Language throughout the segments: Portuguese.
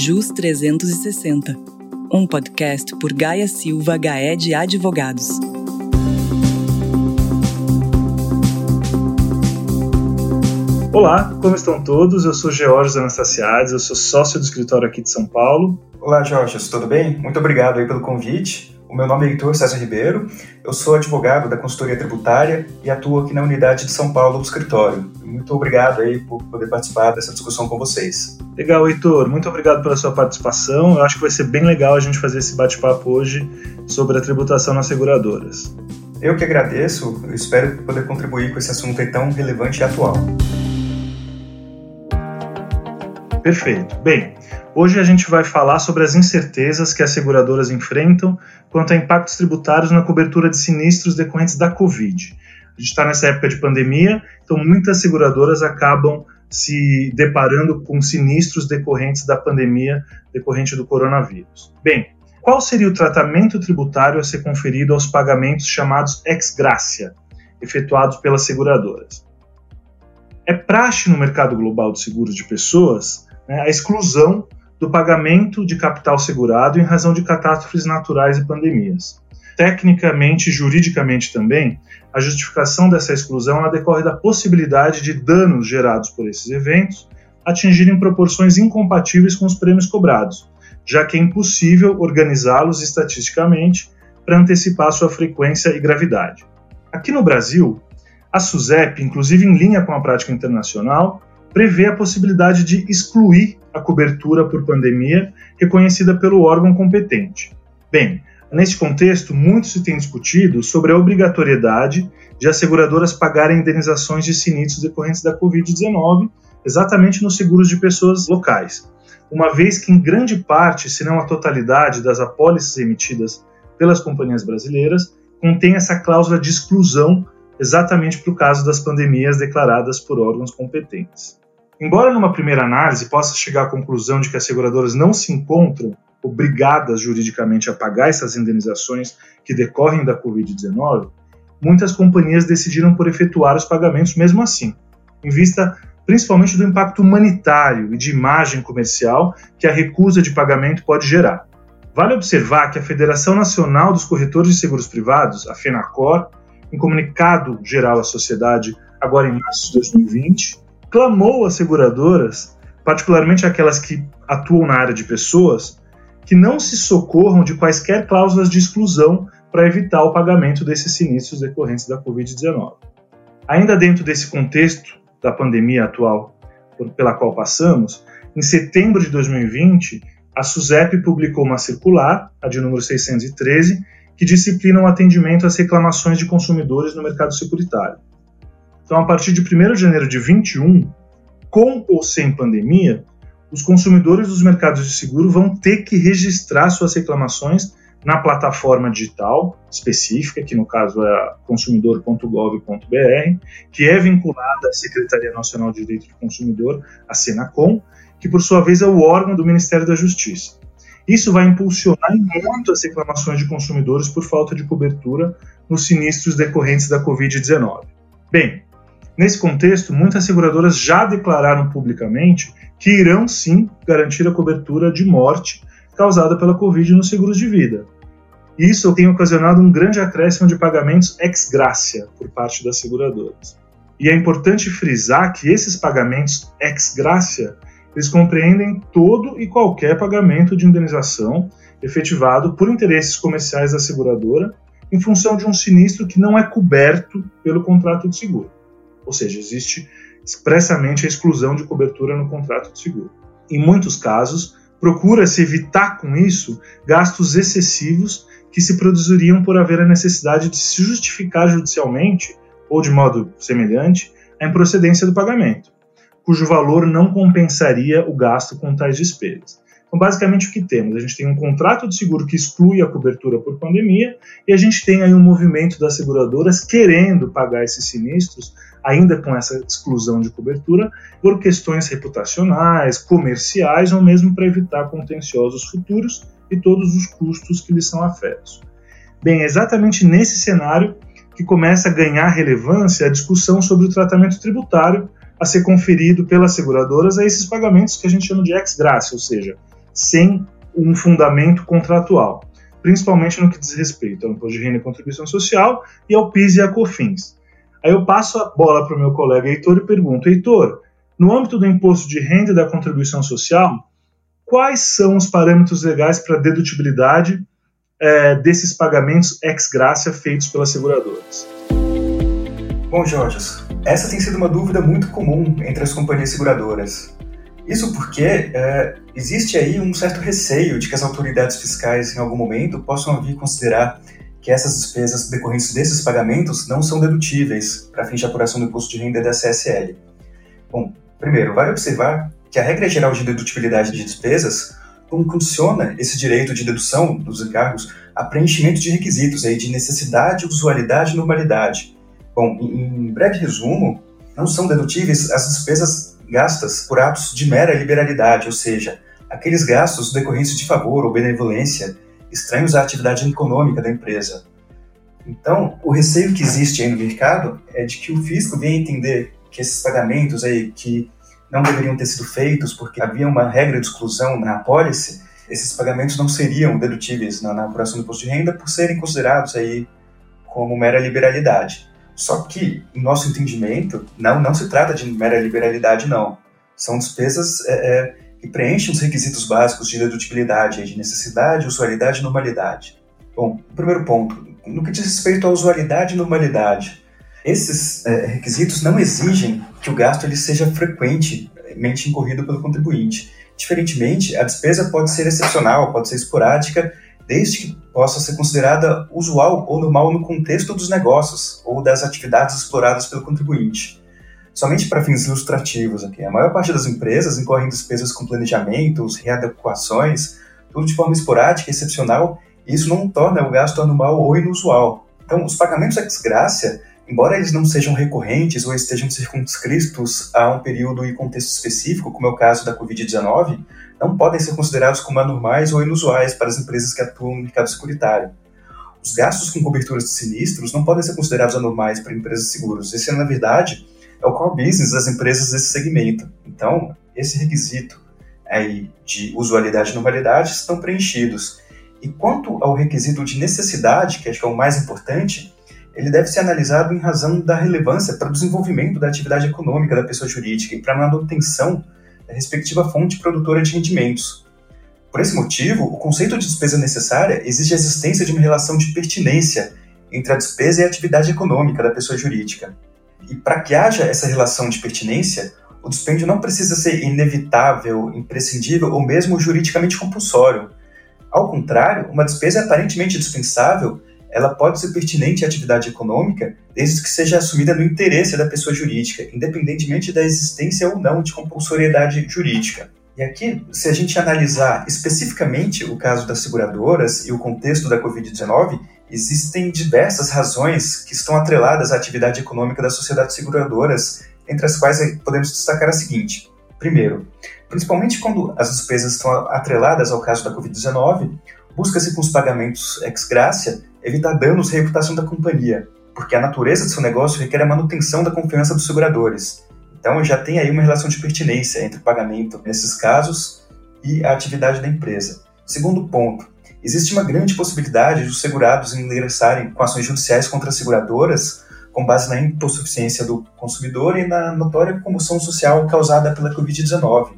JUS 360, um podcast por Gaia Silva Gaed Advogados. Olá, como estão todos? Eu sou Georges Anastasiades, eu sou sócio do escritório aqui de São Paulo. Olá, Georges, tudo bem? Muito obrigado aí pelo convite. O meu nome é Heitor César Ribeiro, eu sou advogado da consultoria tributária e atuo aqui na unidade de São Paulo do escritório. Muito obrigado aí por poder participar dessa discussão com vocês. Legal, Heitor, muito obrigado pela sua participação. Eu acho que vai ser bem legal a gente fazer esse bate-papo hoje sobre a tributação nas seguradoras. Eu que agradeço, eu espero poder contribuir com esse assunto tão relevante e atual. Perfeito. Bem, Hoje a gente vai falar sobre as incertezas que as seguradoras enfrentam quanto a impactos tributários na cobertura de sinistros decorrentes da Covid. A gente está nessa época de pandemia, então muitas seguradoras acabam se deparando com sinistros decorrentes da pandemia decorrente do coronavírus. Bem, qual seria o tratamento tributário a ser conferido aos pagamentos chamados ex gracia, efetuados pelas seguradoras? É praxe no mercado global de seguros de pessoas né, a exclusão do pagamento de capital segurado em razão de catástrofes naturais e pandemias. Tecnicamente e juridicamente também, a justificação dessa exclusão decorre da possibilidade de danos gerados por esses eventos atingirem proporções incompatíveis com os prêmios cobrados, já que é impossível organizá-los estatisticamente para antecipar sua frequência e gravidade. Aqui no Brasil, a SUSEP, inclusive em linha com a prática internacional, prevê a possibilidade de excluir a cobertura por pandemia reconhecida pelo órgão competente. Bem, neste contexto, muito se tem discutido sobre a obrigatoriedade de as seguradoras pagarem indenizações de sinistros decorrentes da Covid-19, exatamente nos seguros de pessoas locais, uma vez que em grande parte, se não a totalidade das apólices emitidas pelas companhias brasileiras, contém essa cláusula de exclusão exatamente para o caso das pandemias declaradas por órgãos competentes. Embora numa primeira análise possa chegar à conclusão de que as seguradoras não se encontram obrigadas juridicamente a pagar essas indenizações que decorrem da Covid-19, muitas companhias decidiram por efetuar os pagamentos mesmo assim, em vista principalmente do impacto humanitário e de imagem comercial que a recusa de pagamento pode gerar. Vale observar que a Federação Nacional dos Corretores de Seguros Privados, a FENACOR, em comunicado geral à sociedade agora em março de 2020, clamou às seguradoras, particularmente aquelas que atuam na área de pessoas, que não se socorram de quaisquer cláusulas de exclusão para evitar o pagamento desses sinistros decorrentes da Covid-19. Ainda dentro desse contexto da pandemia atual pela qual passamos, em setembro de 2020, a SUSEP publicou uma circular, a de número 613, que disciplina o atendimento às reclamações de consumidores no mercado securitário. Então, a partir de 1 de janeiro de 21, com ou sem pandemia, os consumidores dos mercados de seguro vão ter que registrar suas reclamações na plataforma digital específica, que no caso é consumidor.gov.br, que é vinculada à Secretaria Nacional de Direito do Consumidor, a Senacom, que por sua vez é o órgão do Ministério da Justiça. Isso vai impulsionar muito as reclamações de consumidores por falta de cobertura nos sinistros decorrentes da Covid-19. Bem, nesse contexto, muitas seguradoras já declararam publicamente que irão sim garantir a cobertura de morte causada pela Covid nos seguros de vida. Isso tem ocasionado um grande acréscimo de pagamentos ex gracia por parte das seguradoras. E é importante frisar que esses pagamentos ex gracia eles compreendem todo e qualquer pagamento de indenização efetivado por interesses comerciais da seguradora em função de um sinistro que não é coberto pelo contrato de seguro. Ou seja, existe expressamente a exclusão de cobertura no contrato de seguro. Em muitos casos, procura-se evitar com isso gastos excessivos que se produziriam por haver a necessidade de se justificar judicialmente ou de modo semelhante a improcedência do pagamento cujo valor não compensaria o gasto com tais despesas. Então, basicamente, o que temos? A gente tem um contrato de seguro que exclui a cobertura por pandemia e a gente tem aí um movimento das seguradoras querendo pagar esses sinistros, ainda com essa exclusão de cobertura, por questões reputacionais, comerciais ou mesmo para evitar contenciosos futuros e todos os custos que lhes são afetos. Bem, é exatamente nesse cenário que começa a ganhar relevância a discussão sobre o tratamento tributário a ser conferido pelas seguradoras a esses pagamentos que a gente chama de ex graça, ou seja, sem um fundamento contratual, principalmente no que diz respeito ao imposto de renda e contribuição social e ao PIS e a COFINS. Aí eu passo a bola para o meu colega Heitor e pergunto: Heitor, no âmbito do imposto de renda e da contribuição social, quais são os parâmetros legais para dedutibilidade é, desses pagamentos ex gracia feitos pelas seguradoras? Bom, Jorge, essa tem sido uma dúvida muito comum entre as companhias seguradoras. Isso porque é, existe aí um certo receio de que as autoridades fiscais, em algum momento, possam vir considerar que essas despesas decorrentes desses pagamentos não são dedutíveis para fins de apuração do imposto de renda da CSL. Bom, primeiro, vale observar que a regra geral de dedutibilidade de despesas condiciona esse direito de dedução dos encargos a preenchimento de requisitos aí de necessidade, usualidade e normalidade. Bom, em breve resumo, não são dedutíveis as despesas gastas por atos de mera liberalidade, ou seja, aqueles gastos decorrentes de favor ou benevolência estranhos à atividade econômica da empresa. Então, o receio que existe aí no mercado é de que o fisco venha entender que esses pagamentos aí que não deveriam ter sido feitos porque havia uma regra de exclusão na apólice, esses pagamentos não seriam dedutíveis na, na apuração do imposto de renda por serem considerados aí como mera liberalidade. Só que, em nosso entendimento, não, não se trata de mera liberalidade, não. São despesas é, é, que preenchem os requisitos básicos de dedutibilidade, de necessidade, usualidade e normalidade. Bom, primeiro ponto, no que diz respeito à usualidade e normalidade, esses é, requisitos não exigem que o gasto ele seja frequentemente incorrido pelo contribuinte. Diferentemente, a despesa pode ser excepcional, pode ser esporádica, desde que possa ser considerada usual ou normal no contexto dos negócios ou das atividades exploradas pelo contribuinte. Somente para fins ilustrativos aqui, a maior parte das empresas incorrem despesas com planejamentos, readequações, tudo de forma esporádica e excepcional, e isso não torna o gasto anual ou inusual. Então, os pagamentos ex gracia embora eles não sejam recorrentes ou estejam circunscritos a um período e contexto específico, como é o caso da Covid-19, não podem ser considerados como anormais ou inusuais para as empresas que atuam no mercado securitário. Os gastos com coberturas de sinistros não podem ser considerados anormais para empresas de seguros. Esse, na verdade, é o core business das empresas desse segmento. Então, esse requisito aí de usualidade e normalidade estão preenchidos. E quanto ao requisito de necessidade, que acho que é o mais importante, ele deve ser analisado em razão da relevância para o desenvolvimento da atividade econômica da pessoa jurídica e para a manutenção da respectiva fonte produtora de rendimentos. Por esse motivo, o conceito de despesa necessária exige a existência de uma relação de pertinência entre a despesa e a atividade econômica da pessoa jurídica. E para que haja essa relação de pertinência, o dispêndio não precisa ser inevitável, imprescindível ou mesmo juridicamente compulsório. Ao contrário, uma despesa é aparentemente dispensável ela pode ser pertinente à atividade econômica desde que seja assumida no interesse da pessoa jurídica, independentemente da existência ou não de compulsoriedade jurídica. E aqui, se a gente analisar especificamente o caso das seguradoras e o contexto da Covid-19, existem diversas razões que estão atreladas à atividade econômica das sociedades seguradoras, entre as quais podemos destacar a seguinte. Primeiro, principalmente quando as despesas estão atreladas ao caso da Covid-19, busca-se com os pagamentos ex gracia evitar danos à reputação da companhia, porque a natureza do seu negócio requer a manutenção da confiança dos seguradores. Então já tem aí uma relação de pertinência entre o pagamento nesses casos e a atividade da empresa. Segundo ponto, existe uma grande possibilidade de os segurados ingressarem com ações judiciais contra as seguradoras com base na impossuficiência do consumidor e na notória comoção social causada pela Covid-19,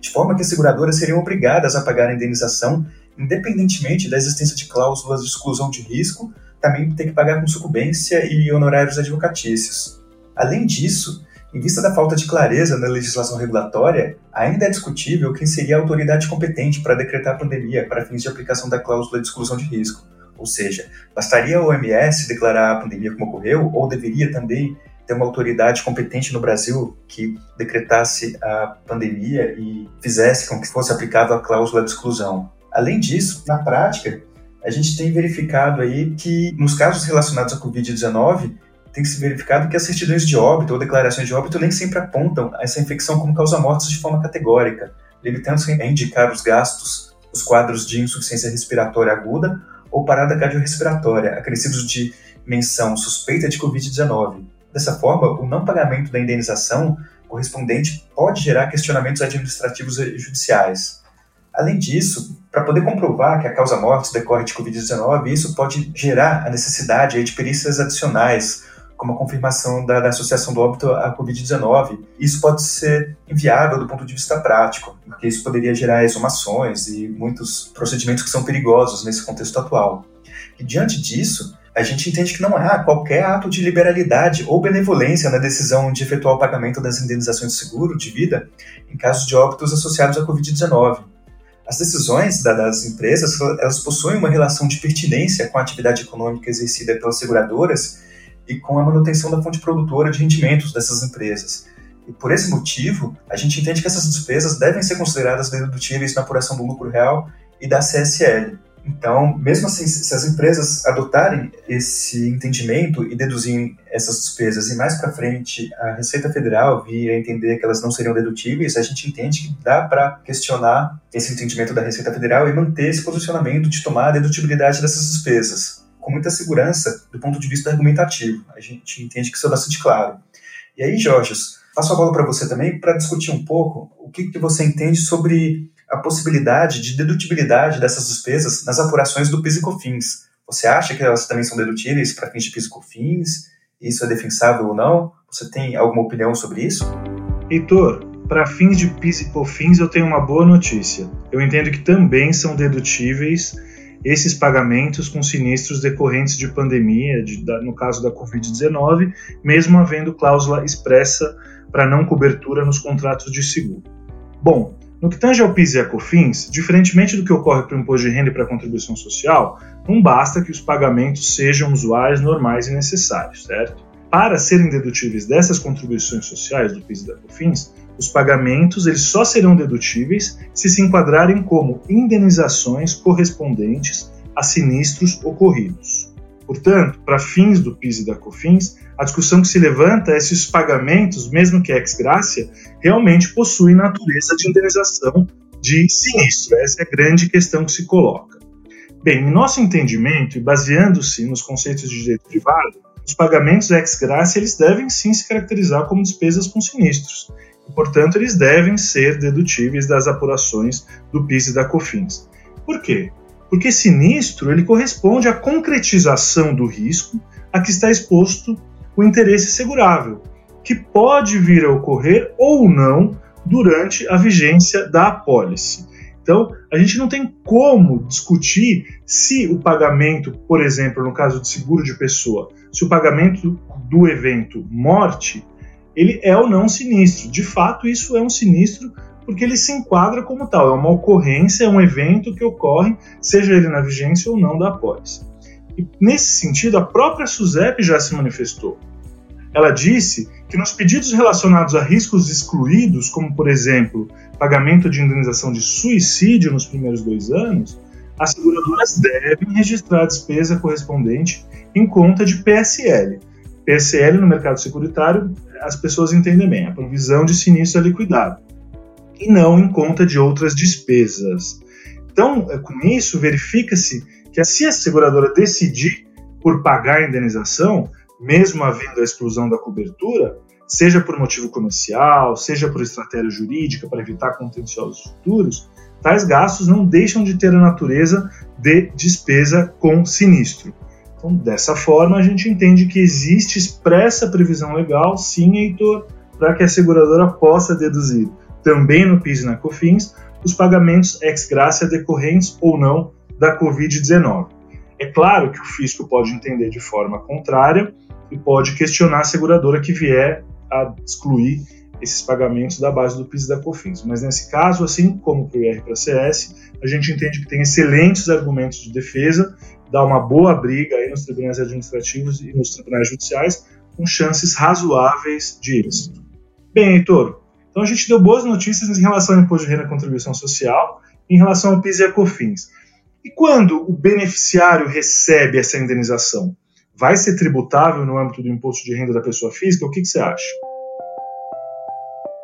de forma que as seguradoras seriam obrigadas a pagar a indenização independentemente da existência de cláusulas de exclusão de risco, também tem que pagar com sucumbência e honorários advocatícios. Além disso, em vista da falta de clareza na legislação regulatória, ainda é discutível quem seria a autoridade competente para decretar a pandemia para fins de aplicação da cláusula de exclusão de risco. Ou seja, bastaria a OMS declarar a pandemia como ocorreu, ou deveria também ter uma autoridade competente no Brasil que decretasse a pandemia e fizesse com que fosse aplicável a cláusula de exclusão. Além disso, na prática, a gente tem verificado aí que nos casos relacionados à Covid-19, tem se verificado que as certidões de óbito ou declarações de óbito nem sempre apontam essa infecção como causa mortes de forma categórica, limitando-se a indicar os gastos, os quadros de insuficiência respiratória aguda ou parada cardiorrespiratória, acrescidos de menção suspeita de Covid-19. Dessa forma, o não pagamento da indenização correspondente pode gerar questionamentos administrativos e judiciais. Além disso, para poder comprovar que a causa morte decorre de Covid-19, isso pode gerar a necessidade de perícias adicionais, como a confirmação da, da associação do óbito à Covid-19. Isso pode ser inviável do ponto de vista prático, porque isso poderia gerar exumações e muitos procedimentos que são perigosos nesse contexto atual. E diante disso, a gente entende que não há qualquer ato de liberalidade ou benevolência na decisão de efetuar o pagamento das indenizações de seguro de vida em casos de óbitos associados à Covid-19. As decisões das empresas elas possuem uma relação de pertinência com a atividade econômica exercida pelas seguradoras e com a manutenção da fonte produtora de rendimentos dessas empresas. E por esse motivo, a gente entende que essas despesas devem ser consideradas dedutíveis na apuração do lucro real e da CSL. Então, mesmo assim, se as empresas adotarem esse entendimento e deduzirem essas despesas e mais para frente a Receita Federal vir a entender que elas não seriam dedutíveis, a gente entende que dá para questionar esse entendimento da Receita Federal e manter esse posicionamento de tomar a dedutibilidade dessas despesas com muita segurança do ponto de vista argumentativo. A gente entende que isso é bastante claro. E aí, Jorge, passo a bola para você também para discutir um pouco o que, que você entende sobre a possibilidade de dedutibilidade dessas despesas nas apurações do PIS e COFINS. Você acha que elas também são dedutíveis para fins de PIS e COFINS? Isso é defensável ou não? Você tem alguma opinião sobre isso? Heitor, para fins de PIS e COFINS eu tenho uma boa notícia. Eu entendo que também são dedutíveis esses pagamentos com sinistros decorrentes de pandemia, de, da, no caso da Covid-19, mesmo havendo cláusula expressa para não cobertura nos contratos de seguro. Bom, no que tange ao PIS e a COFINS, diferentemente do que ocorre para o imposto de renda e para a contribuição social, não basta que os pagamentos sejam usuais, normais e necessários, certo? Para serem dedutíveis dessas contribuições sociais do PIS e da COFINS, os pagamentos eles só serão dedutíveis se se enquadrarem como indenizações correspondentes a sinistros ocorridos. Portanto, para fins do PIS e da COFINS, a discussão que se levanta é se os pagamentos, mesmo que ex gracia, realmente possuem natureza de indenização de sinistro. Essa é a grande questão que se coloca. Bem, em nosso entendimento, e baseando-se nos conceitos de direito privado, os pagamentos ex gracia eles devem sim se caracterizar como despesas com sinistros, e, portanto, eles devem ser dedutíveis das apurações do PIS e da COFINS. Por quê? Porque sinistro ele corresponde à concretização do risco a que está exposto o interesse segurável, que pode vir a ocorrer ou não durante a vigência da apólice. Então, a gente não tem como discutir se o pagamento, por exemplo, no caso de seguro de pessoa, se o pagamento do evento morte, ele é ou não sinistro. De fato, isso é um sinistro porque ele se enquadra como tal, é uma ocorrência, é um evento que ocorre, seja ele na vigência ou não da apólice. E nesse sentido, a própria SUSEP já se manifestou. Ela disse que nos pedidos relacionados a riscos excluídos, como por exemplo, pagamento de indenização de suicídio nos primeiros dois anos, as seguradoras devem registrar a despesa correspondente em conta de PSL. PSL no mercado securitário, as pessoas entendem bem, a provisão de sinistro é liquidado e não em conta de outras despesas. Então, é, com isso, verifica-se que se a seguradora decidir por pagar a indenização, mesmo havendo a exclusão da cobertura, seja por motivo comercial, seja por estratégia jurídica para evitar contenciosos futuros, tais gastos não deixam de ter a natureza de despesa com sinistro. Então, dessa forma, a gente entende que existe expressa previsão legal, sim, Heitor, para que a seguradora possa deduzir também no PIS e na COFINS, os pagamentos ex gracia decorrentes ou não da Covid-19. É claro que o fisco pode entender de forma contrária e pode questionar a seguradora que vier a excluir esses pagamentos da base do PIS e da COFINS. Mas nesse caso, assim como para o IR para CS, a gente entende que tem excelentes argumentos de defesa, dá uma boa briga aí nos tribunais administrativos e nos tribunais judiciais, com chances razoáveis de êxito. Bem, Heitor, então a gente deu boas notícias em relação ao imposto de renda e contribuição social, em relação ao PIS e a COFINS. E quando o beneficiário recebe essa indenização? Vai ser tributável no âmbito do imposto de renda da pessoa física? O que, que você acha?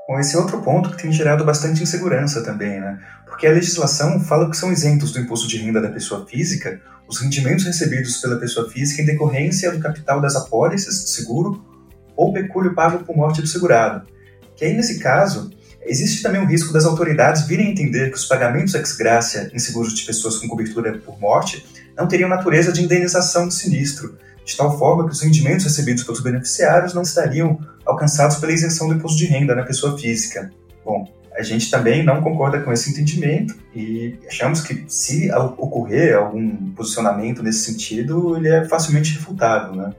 Bom, esse é outro ponto que tem gerado bastante insegurança também, né? Porque a legislação fala que são isentos do imposto de renda da pessoa física os rendimentos recebidos pela pessoa física em decorrência do capital das apólices de seguro ou pecúlio pago por morte do segurado que aí nesse caso Existe também o risco das autoridades virem entender que os pagamentos ex gracia em seguros de pessoas com cobertura por morte não teriam natureza de indenização do sinistro, de tal forma que os rendimentos recebidos pelos beneficiários não estariam alcançados pela isenção do imposto de renda na pessoa física. Bom, a gente também não concorda com esse entendimento e achamos que se ocorrer algum posicionamento nesse sentido, ele é facilmente refutável, né?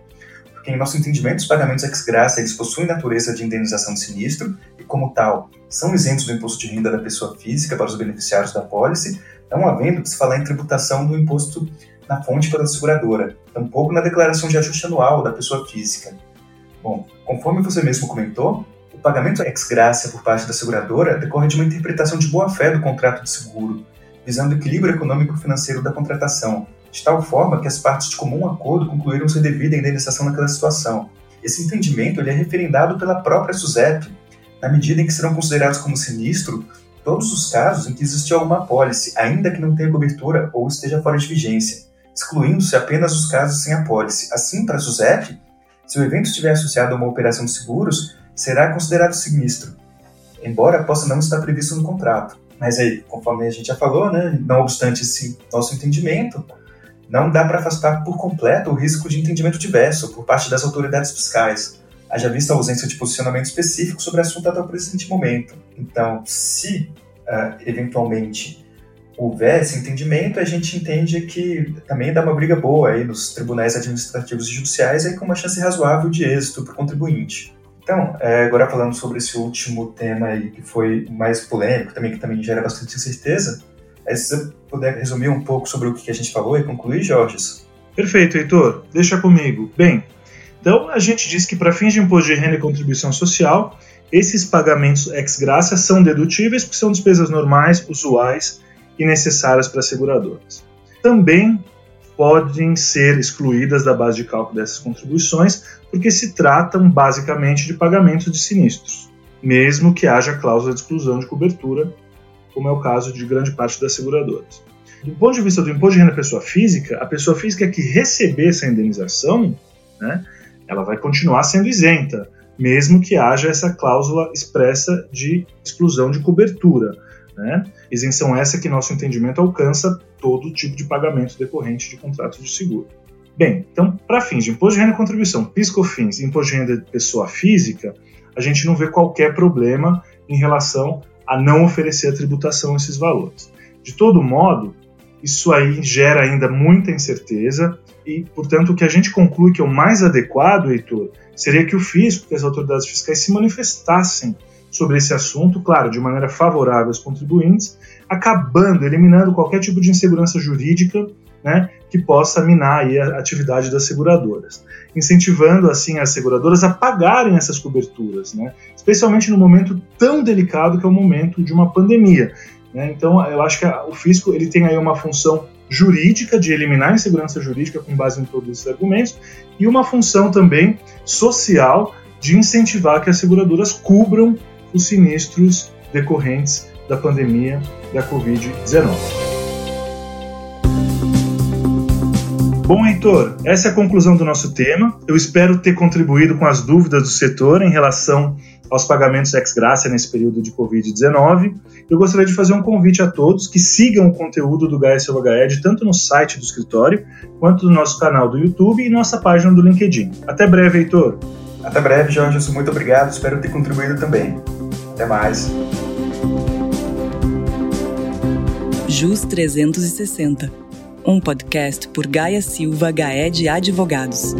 Porque em nosso entendimento, os pagamentos ex graça eles possuem natureza de indenização de sinistro e, como tal, são isentos do imposto de renda da pessoa física para os beneficiários da pólice, não havendo que se falar em tributação do imposto na fonte pela seguradora, tampouco na declaração de ajuste anual da pessoa física. Bom, conforme você mesmo comentou, o pagamento ex graça por parte da seguradora decorre de uma interpretação de boa-fé do contrato de seguro, visando o equilíbrio econômico-financeiro da contratação, de tal forma que as partes de comum acordo concluíram ser devida indenização naquela situação. Esse entendimento ele é referendado pela própria SUSEP, na medida em que serão considerados como sinistro todos os casos em que existiu alguma apólice, ainda que não tenha cobertura ou esteja fora de vigência, excluindo-se apenas os casos sem apólice. Assim, para a SUSEP, se o evento estiver associado a uma operação de seguros, será considerado sinistro, embora possa não estar previsto no contrato. Mas aí, conforme a gente já falou, né, não obstante esse nosso entendimento, não dá para afastar por completo o risco de entendimento diverso por parte das autoridades fiscais, haja vista a ausência de posicionamento específico sobre o assunto até o presente momento. Então, se uh, eventualmente houver esse entendimento, a gente entende que também dá uma briga boa aí nos tribunais administrativos e judiciais aí com uma chance razoável de êxito para o contribuinte. Então, é, agora falando sobre esse último tema aí que foi mais polêmico, também que também gera bastante incerteza, é, se você puder resumir um pouco sobre o que a gente falou e concluir, Jorge? Perfeito, Heitor. Deixa comigo. Bem, então a gente diz que para fins de imposto de renda e contribuição social, esses pagamentos ex graça são dedutíveis porque são despesas normais, usuais e necessárias para seguradoras. Também podem ser excluídas da base de cálculo dessas contribuições porque se tratam basicamente de pagamentos de sinistros, mesmo que haja cláusula de exclusão de cobertura, como é o caso de grande parte das seguradoras. Do ponto de vista do imposto de renda pessoa física, a pessoa física que receber essa indenização, né, ela vai continuar sendo isenta, mesmo que haja essa cláusula expressa de exclusão de cobertura. Né? Isenção essa que nosso entendimento alcança todo tipo de pagamento decorrente de contrato de seguro. Bem, então, para fins de imposto de renda e contribuição, PIS/COFINS imposto de renda de pessoa física, a gente não vê qualquer problema em relação a não oferecer a tributação a esses valores. De todo modo, isso aí gera ainda muita incerteza e, portanto, o que a gente conclui que é o mais adequado, Heitor, seria que o fisco, que as autoridades fiscais se manifestassem sobre esse assunto, claro, de maneira favorável aos contribuintes, acabando, eliminando qualquer tipo de insegurança jurídica né, que possa minar a atividade das seguradoras, incentivando assim as seguradoras a pagarem essas coberturas, né, especialmente no momento tão delicado que é o momento de uma pandemia. Né, então, eu acho que a, o fisco ele tem aí uma função jurídica de eliminar a insegurança jurídica com base em todos esses argumentos e uma função também social de incentivar que as seguradoras cubram os sinistros decorrentes da pandemia da Covid-19. Bom, Heitor, essa é a conclusão do nosso tema. Eu espero ter contribuído com as dúvidas do setor em relação aos pagamentos ex graça nesse período de Covid-19. Eu gostaria de fazer um convite a todos que sigam o conteúdo do GSLHED tanto no site do escritório, quanto no nosso canal do YouTube e nossa página do LinkedIn. Até breve, Heitor! Até breve, Jorge. Muito obrigado. Espero ter contribuído também. Até mais. JUS 360, um podcast por Gaia Silva Gaed Advogados.